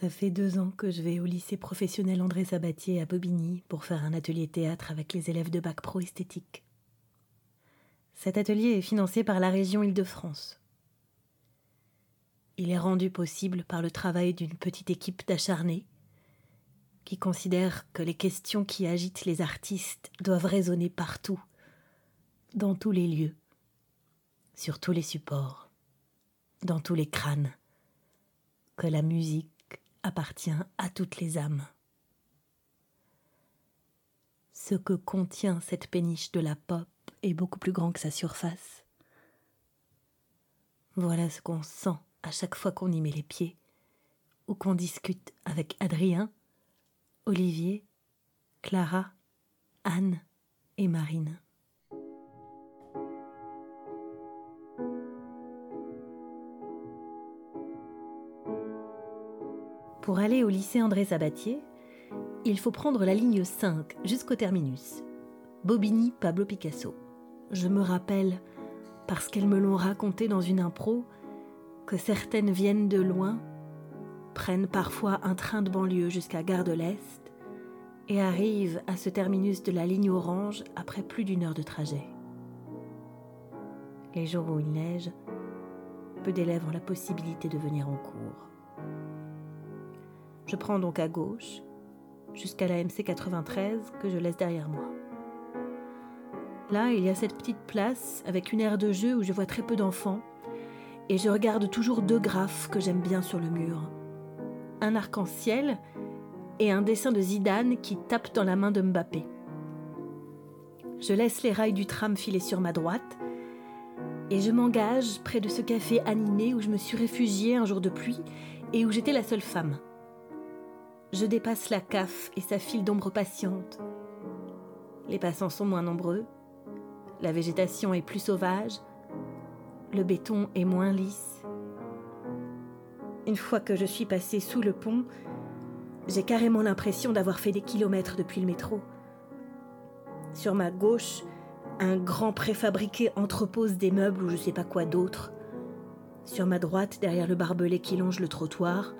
Ça fait deux ans que je vais au lycée professionnel André Sabatier à Bobigny pour faire un atelier théâtre avec les élèves de bac pro esthétique. Cet atelier est financé par la région Île-de-France. Il est rendu possible par le travail d'une petite équipe d'acharnés qui considèrent que les questions qui agitent les artistes doivent résonner partout, dans tous les lieux, sur tous les supports, dans tous les crânes, que la musique appartient à toutes les âmes. Ce que contient cette péniche de la pop est beaucoup plus grand que sa surface. Voilà ce qu'on sent à chaque fois qu'on y met les pieds, ou qu'on discute avec Adrien, Olivier, Clara, Anne et Marine. Pour aller au lycée André Sabatier, il faut prendre la ligne 5 jusqu'au terminus. Bobigny Pablo Picasso. Je me rappelle, parce qu'elles me l'ont raconté dans une impro, que certaines viennent de loin, prennent parfois un train de banlieue jusqu'à Gare de l'Est et arrivent à ce terminus de la ligne orange après plus d'une heure de trajet. Les jours où il neige, peu d'élèves ont la possibilité de venir en cours. Je prends donc à gauche jusqu'à la MC 93 que je laisse derrière moi. Là, il y a cette petite place avec une aire de jeu où je vois très peu d'enfants et je regarde toujours deux graphes que j'aime bien sur le mur. Un arc-en-ciel et un dessin de Zidane qui tape dans la main de Mbappé. Je laisse les rails du tram filer sur ma droite et je m'engage près de ce café animé où je me suis réfugiée un jour de pluie et où j'étais la seule femme. Je dépasse la CAF et sa file d'ombre patiente. Les passants sont moins nombreux, la végétation est plus sauvage, le béton est moins lisse. Une fois que je suis passée sous le pont, j'ai carrément l'impression d'avoir fait des kilomètres depuis le métro. Sur ma gauche, un grand préfabriqué entrepose des meubles ou je sais pas quoi d'autre. Sur ma droite, derrière le barbelé qui longe le trottoir,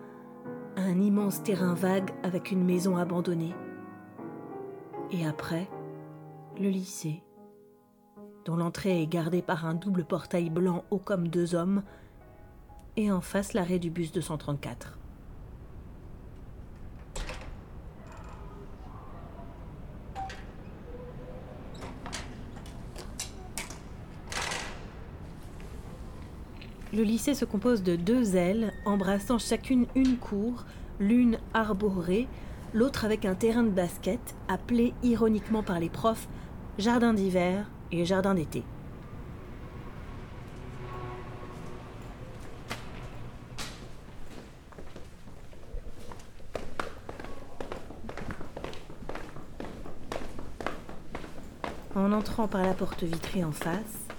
un immense terrain vague avec une maison abandonnée. Et après, le lycée, dont l'entrée est gardée par un double portail blanc haut comme deux hommes, et en face l'arrêt du bus 234. Le lycée se compose de deux ailes embrassant chacune une cour, l'une arborée, l'autre avec un terrain de basket appelé ironiquement par les profs jardin d'hiver et jardin d'été. En entrant par la porte vitrée en face,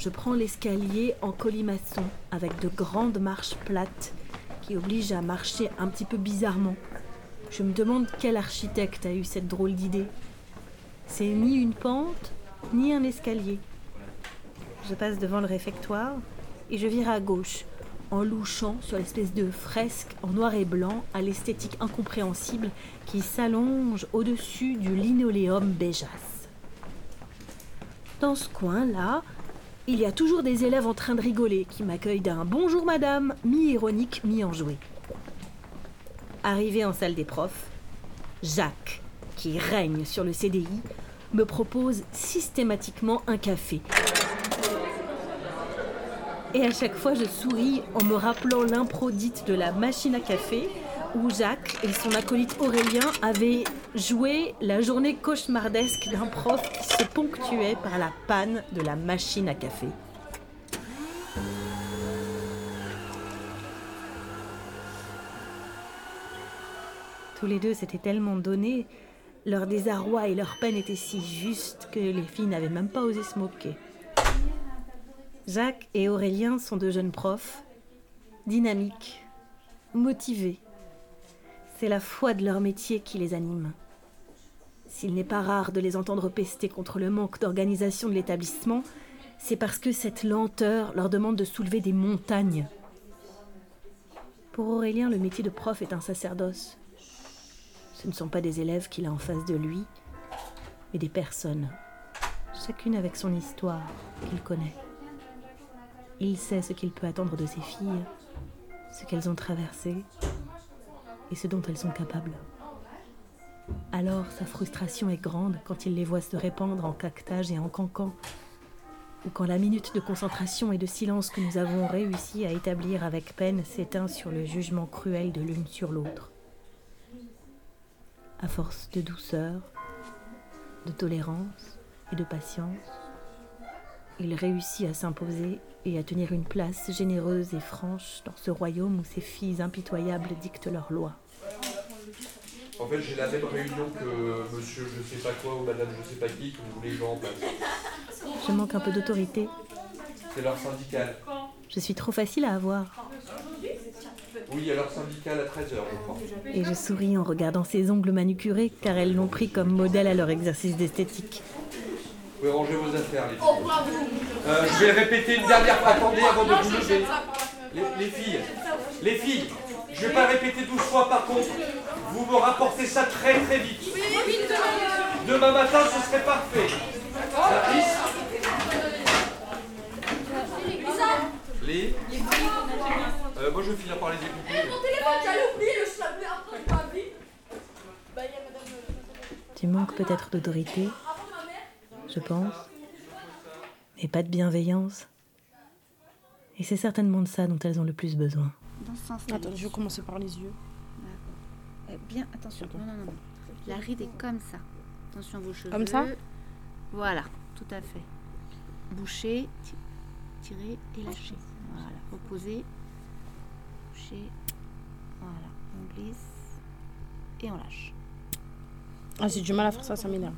je prends l'escalier en colimaçon avec de grandes marches plates qui obligent à marcher un petit peu bizarrement. Je me demande quel architecte a eu cette drôle d'idée. C'est ni une pente, ni un escalier. Je passe devant le réfectoire et je vire à gauche en louchant sur l'espèce de fresque en noir et blanc à l'esthétique incompréhensible qui s'allonge au-dessus du linoléum beigeasse. Dans ce coin-là, il y a toujours des élèves en train de rigoler qui m'accueillent d'un bonjour madame, mi-ironique, mi-enjoué. Arrivé en salle des profs, Jacques, qui règne sur le CDI, me propose systématiquement un café. Et à chaque fois, je souris en me rappelant l'impro dite de la machine à café où Jacques et son acolyte Aurélien avaient joué la journée cauchemardesque d'un prof qui se ponctuait par la panne de la machine à café. Tous les deux s'étaient tellement donnés, leur désarroi et leur peine étaient si justes que les filles n'avaient même pas osé se moquer. Jacques et Aurélien sont deux jeunes profs, dynamiques, motivés, c'est la foi de leur métier qui les anime. S'il n'est pas rare de les entendre pester contre le manque d'organisation de l'établissement, c'est parce que cette lenteur leur demande de soulever des montagnes. Pour Aurélien, le métier de prof est un sacerdoce. Ce ne sont pas des élèves qu'il a en face de lui, mais des personnes, chacune avec son histoire qu'il connaît. Il sait ce qu'il peut attendre de ses filles, ce qu'elles ont traversé et ce dont elles sont capables. Alors sa frustration est grande quand il les voit se répandre en caquetage et en cancan, ou quand la minute de concentration et de silence que nous avons réussi à établir avec peine s'éteint sur le jugement cruel de l'une sur l'autre. À force de douceur, de tolérance et de patience, il réussit à s'imposer et à tenir une place généreuse et franche dans ce royaume où ses filles impitoyables dictent leurs lois. En fait, j'ai la même réunion que monsieur je sais pas quoi ou madame je sais pas qui que vous voulez que je remplace. Je manque un peu d'autorité. C'est leur syndical. Je suis trop facile à avoir. Oui, il y a leur syndical à 13h, je crois. Et je souris en regardant ses ongles manucurés car elles l'ont pris comme modèle à leur exercice d'esthétique. Vous pouvez ranger vos affaires, les filles. Euh, je vais répéter une dernière fois. Attendez avant de vous lever. Les, les filles, les filles, je vais pas répéter 12 fois par contre. Vous me rapportez ça très très vite. Demain matin, ce serait parfait. Patrice Les Euh, Moi, je vais finir par les écouter. Tu manques peut-être d'autorité, je pense, mais pas de bienveillance. Et c'est certainement de ça dont elles ont le plus besoin. Dans ce sens-là. Attends, je vais commencer par les yeux. Euh, bien, attention. Non, non, non, non. La ride est comme ça. Attention à vos cheveux. Comme ça Voilà, tout à fait. Boucher, ti- tirer et lâcher. Voilà, reposer. Boucher. Voilà, on glisse et on lâche. Ah, j'ai du mal à faire ça, ça m'énerve.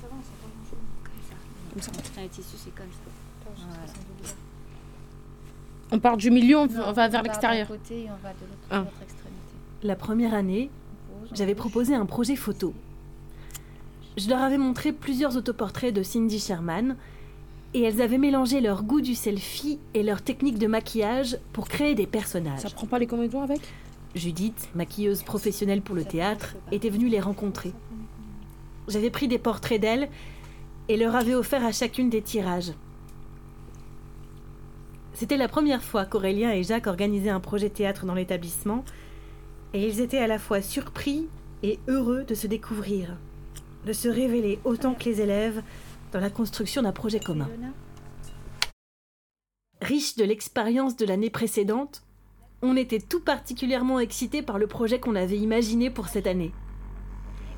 Ça va, on sent pas grand-chose. Comme ça. Comme ça. Putain, les tissus, c'est comme ça. Voilà. On part du milieu, on, Non, on va vers part d'un l'extérieur. côté et on va de l'autre Ah. l'autre extrémité. La première année, j'avais proposé un projet photo. Je leur avais montré plusieurs autoportraits de Cindy Sherman et elles avaient mélangé leur goût du selfie et leur technique de maquillage pour créer des personnages. Ça prend pas les comédiens avec? Judith, maquilleuse professionnelle pour le théâtre, était venue les rencontrer. J'avais pris des portraits d'elles et leur avais offert à chacune des tirages. C'était la première fois qu'Aurélien et Jacques organisaient un projet théâtre dans l'établissement et ils étaient à la fois surpris et heureux de se découvrir, de se révéler autant que les élèves dans la construction d'un projet commun. Riche de l'expérience de l'année précédente, on était tout particulièrement excités par le projet qu'on avait imaginé pour cette année.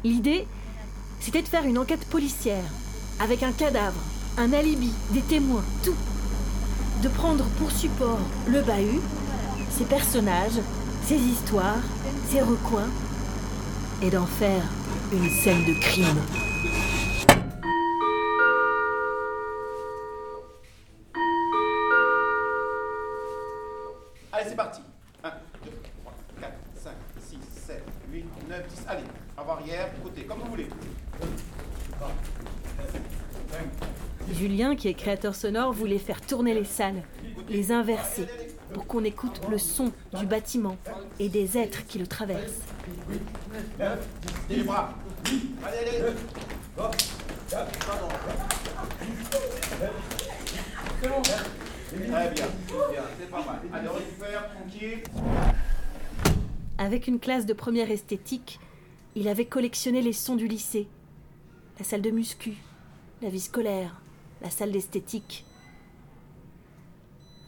L'idée, c'était de faire une enquête policière, avec un cadavre, un alibi, des témoins, tout. De prendre pour support le bahut, ses personnages, ses histoires, ses recoins, et d'en faire une scène de crime. Allez, c'est parti. 1, 2, 3, 4, 5, 6, 7, 8, 9, 10. Allez, avant arrière, côté, comme vous voulez. Julien, qui est créateur sonore, voulait faire tourner les salles, les inverser, pour qu'on écoute le son du bâtiment et des êtres qui le traversent. 9, 10, les bras. Allez, allez, allez. Très bien, bien, c'est pas mal. Allez, on récupère, tranquille. Avec une classe de première esthétique, il avait collectionné les sons du lycée. La salle de muscu, la vie scolaire, la salle d'esthétique.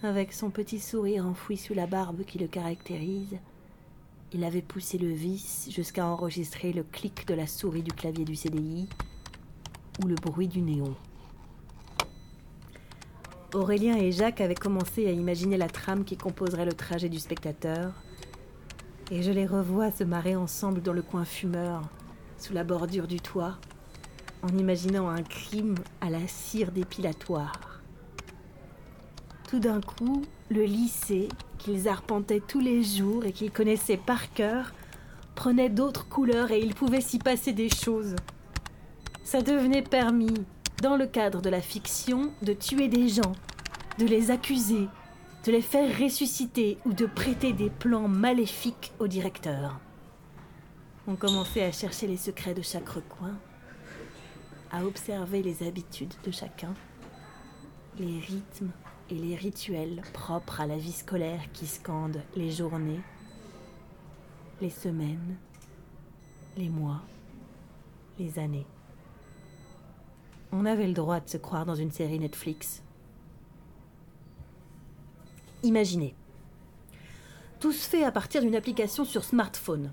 Avec son petit sourire enfoui sous la barbe qui le caractérise, il avait poussé le vis jusqu'à enregistrer le clic de la souris du clavier du CDI ou le bruit du néon. Aurélien et Jacques avaient commencé à imaginer la trame qui composerait le trajet du spectateur, et je les revois se marrer ensemble dans le coin fumeur, sous la bordure du toit, en imaginant un crime à la cire dépilatoire. Tout d'un coup, le lycée, qu'ils arpentaient tous les jours et qu'ils connaissaient par cœur, prenait d'autres couleurs et il pouvait s'y passer des choses. Ça devenait permis, dans le cadre de la fiction, de tuer des gens, de les accuser, de les faire ressusciter ou de prêter des plans maléfiques au directeur. On commençait à chercher les secrets de chaque recoin, à observer les habitudes de chacun, les rythmes et les rituels propres à la vie scolaire qui scandent les journées, les semaines, les mois, les années. On avait le droit de se croire dans une série Netflix. Imaginez. Tout se fait à partir d'une application sur smartphone.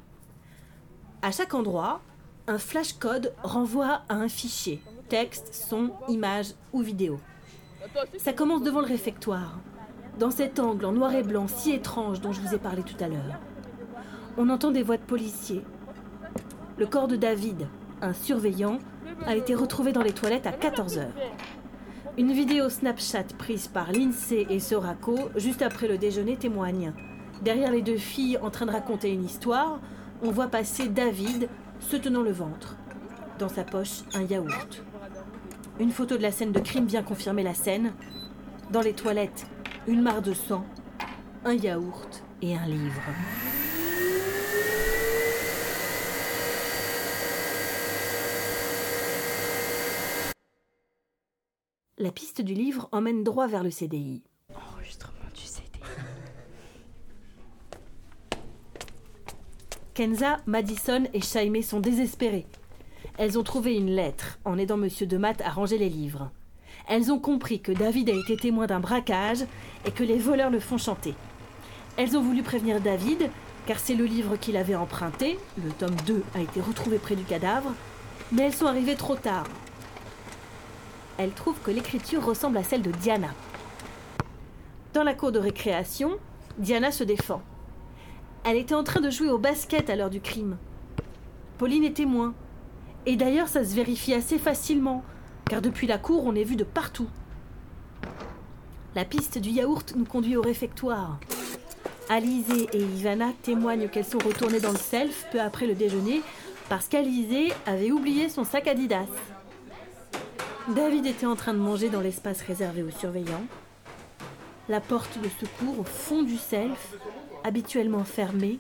À chaque endroit, un flashcode renvoie à un fichier, texte, son, image ou vidéo. Ça commence devant le réfectoire, dans cet angle en noir et blanc si étrange dont je vous ai parlé tout à l'heure. On entend des voix de policiers. Le corps de David, un surveillant, a été retrouvé dans les toilettes à 14h. Une vidéo Snapchat prise par l'INSEE et Sorako juste après le déjeuner témoigne. Derrière les deux filles en train de raconter une histoire, on voit passer David se tenant le ventre. Dans sa poche, un yaourt. Une photo de la scène de crime vient confirmer la scène. Dans les toilettes, une mare de sang, un yaourt et un livre. La piste du livre emmène droit vers le CDI. Kenza, Madison et Shaimé sont désespérées. Elles ont trouvé une lettre en aidant Monsieur de Matt à ranger les livres. Elles ont compris que David a été témoin d'un braquage et que les voleurs le font chanter. Elles ont voulu prévenir David, car c'est le livre qu'il avait emprunté, le tome 2 a été retrouvé près du cadavre, mais elles sont arrivées trop tard. Elles trouvent que l'écriture ressemble à celle de Diana. Dans la cour de récréation, Diana se défend. Elle était en train de jouer au basket à l'heure du crime. Pauline est témoin. Et d'ailleurs, ça se vérifie assez facilement, car depuis la cour, on est vu de partout. La piste du yaourt nous conduit au réfectoire. Alizé et Ivana témoignent qu'elles sont retournées dans le self peu après le déjeuner parce qu'Alizé avait oublié son sac Adidas. David était en train de manger dans l'espace réservé aux surveillants. La porte de secours au fond du self, habituellement fermée,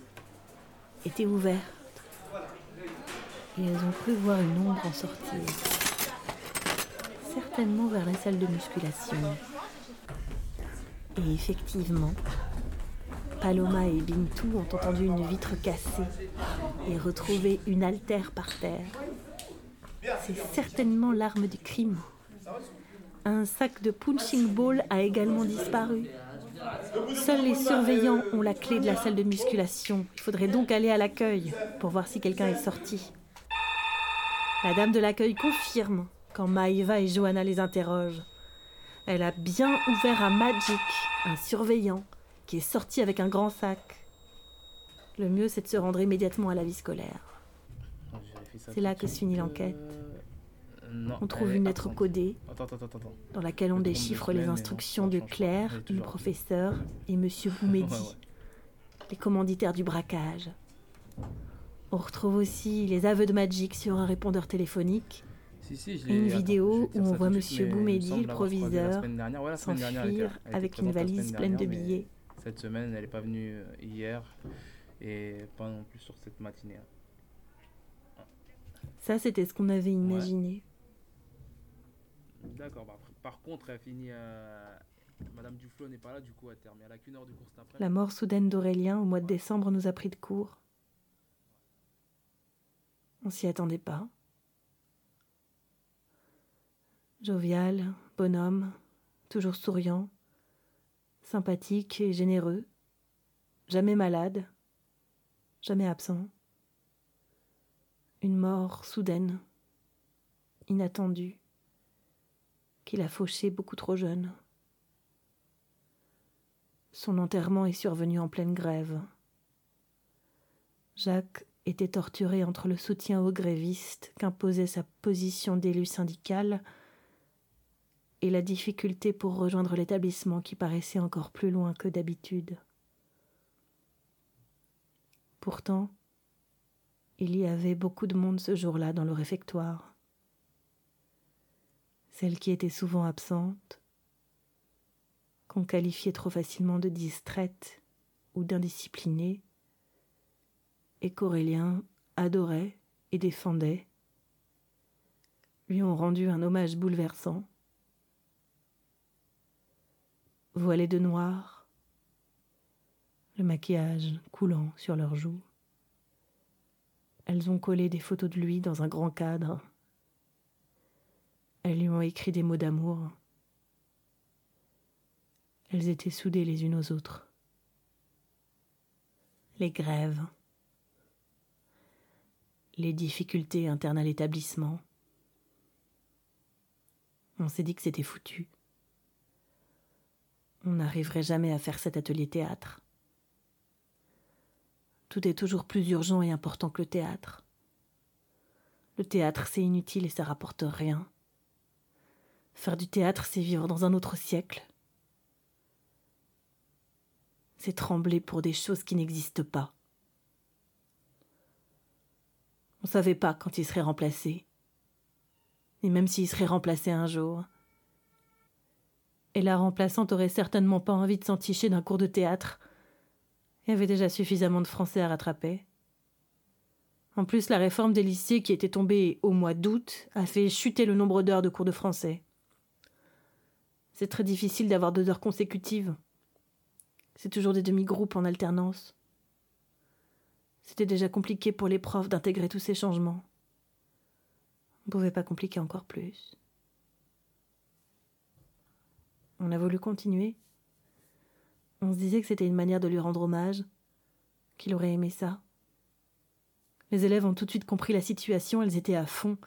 était ouverte. Et elles ont cru voir une ombre en sortir. Certainement vers la salle de musculation. Et effectivement, Paloma et Bintou ont entendu une vitre cassée et retrouvé une altère par terre. C'est certainement l'arme du crime. Un sac de punching ball a également disparu. Seuls les surveillants ont la clé de la salle de musculation. Il faudrait donc aller à l'accueil pour voir si quelqu'un est sorti. La dame de l'accueil confirme quand Maïva et Johanna les interrogent. Elle a bien ouvert à Magic, un surveillant, qui est sorti avec un grand sac. Le mieux, c'est de se rendre immédiatement à la vie scolaire. C'est là que se finit On trouve une lettre codée dans laquelle on déchiffre les instructions de Claire, du professeur et Monsieur Boumedi, les commanditaires du braquage. On retrouve aussi les aveux de Magic sur un répondeur téléphonique et une vidéo où on voit Monsieur Boumedi, le proviseur, s'enfuir avec une valise pleine de billets. Cette semaine, elle n'est pas venue euh, hier et pas non plus sur cette matinée. Ça, c'était ce qu'on avait imaginé. Par contre, elle finit. Madame Duflo n'est pas là, du coup. Elle a qu'une heure de. La mort soudaine d'Aurélien au mois de décembre nous a pris de court. On s'y attendait pas. Jovial, bonhomme, toujours souriant, sympathique et généreux, jamais malade, jamais absent. Une mort soudaine, inattendue, qu'il a fauché beaucoup trop jeune. Son enterrement est survenu en pleine grève. Jacques était torturé entre le soutien aux grévistes qu'imposait sa position d'élu syndical et la difficulté pour rejoindre l'établissement qui paraissait encore plus loin que d'habitude. Pourtant, il y avait beaucoup de monde ce jour-là dans le réfectoire. Celle qui était souvent absente, qu'on qualifiait trop facilement de distraite ou d'indisciplinée, et qu'Aurélien adorait et défendait, lui ont rendu un hommage bouleversant. Voilés de noir, le maquillage coulant sur leurs joues, elles ont collé des photos de lui dans un grand cadre. Elles lui ont écrit des mots d'amour. Elles étaient soudées les unes aux autres. Les grèves, les difficultés internes à l'établissement. On s'est dit que c'était foutu. On n'arriverait jamais à faire cet atelier théâtre. Tout est toujours plus urgent et important que le théâtre. Le théâtre, c'est inutile et ça rapporte rien. Faire du théâtre, c'est vivre dans un autre siècle. C'est trembler pour des choses qui n'existent pas. On ne savait pas quand il serait remplacé. Et même s'il serait remplacé un jour. Et la remplaçante aurait certainement pas envie de s'enticher d'un cours de théâtre. Il y avait déjà suffisamment de français à rattraper. En plus, la réforme des lycées qui était tombée au mois d'août a fait chuter le nombre d'heures de cours de français. C'est très difficile d'avoir deux heures consécutives. C'est toujours des demi-groupes en alternance. C'était déjà compliqué pour les profs d'intégrer tous ces changements. On ne pouvait pas compliquer encore plus. On a voulu continuer. On se disait que c'était une manière de lui rendre hommage, qu'il aurait aimé ça. Les élèves ont tout de suite compris la situation, elles étaient à fond,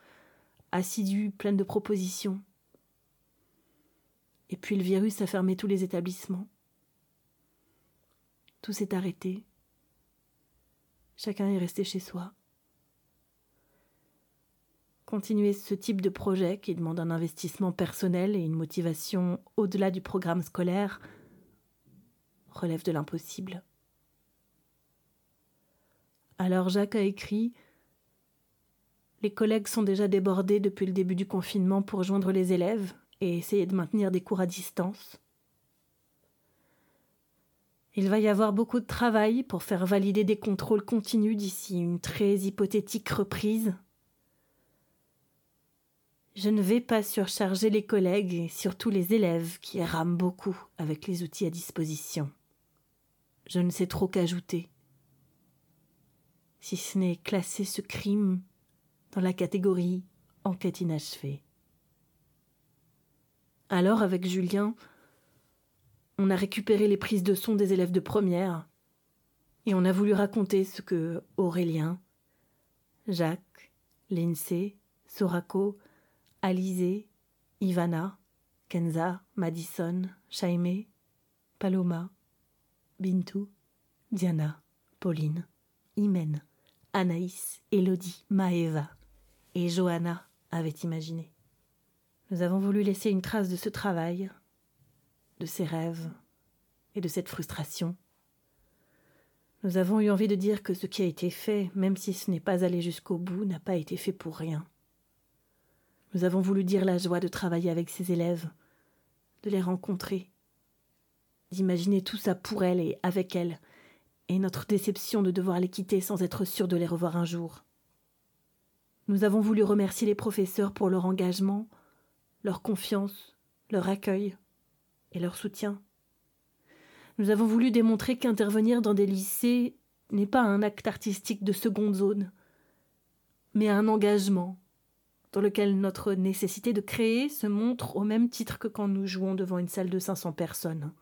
assidues, pleines de propositions. Et puis le virus a fermé tous les établissements. Tout s'est arrêté. Chacun est resté chez soi. Continuer ce type de projet qui demande un investissement personnel et une motivation au-delà du programme scolaire relève de l'impossible. Alors Jacques a écrit Les collègues sont déjà débordés depuis le début du confinement pour joindre les élèves et essayer de maintenir des cours à distance. Il va y avoir beaucoup de travail pour faire valider des contrôles continus d'ici une très hypothétique reprise. Je ne vais pas surcharger les collègues et surtout les élèves qui rament beaucoup avec les outils à disposition. Je ne sais trop qu'ajouter, si ce n'est classer ce crime dans la catégorie enquête inachevée. Alors, avec Julien, on a récupéré les prises de son des élèves de première et on a voulu raconter ce que Aurélien, Jacques, Lindsay, Sorako, Alizé, Ivana, Kenza, Madison, Chaimé, Paloma, Bintou, Diana, Pauline, Imen, Anaïs, Elodie, Maeva et Johanna avaient imaginé. Nous avons voulu laisser une trace de ce travail de ses rêves et de cette frustration. Nous avons eu envie de dire que ce qui a été fait, même si ce n'est pas allé jusqu'au bout, n'a pas été fait pour rien. Nous avons voulu dire la joie de travailler avec ses élèves, de les rencontrer, d'imaginer tout ça pour elle et avec elle, et notre déception de devoir les quitter sans être sûr de les revoir un jour. Nous avons voulu remercier les professeurs pour leur engagement, leur confiance, leur accueil, et leur soutien. Nous avons voulu démontrer qu'intervenir dans des lycées n'est pas un acte artistique de seconde zone, mais un engagement dans lequel notre nécessité de créer se montre au même titre que quand nous jouons devant une salle de 500 personnes.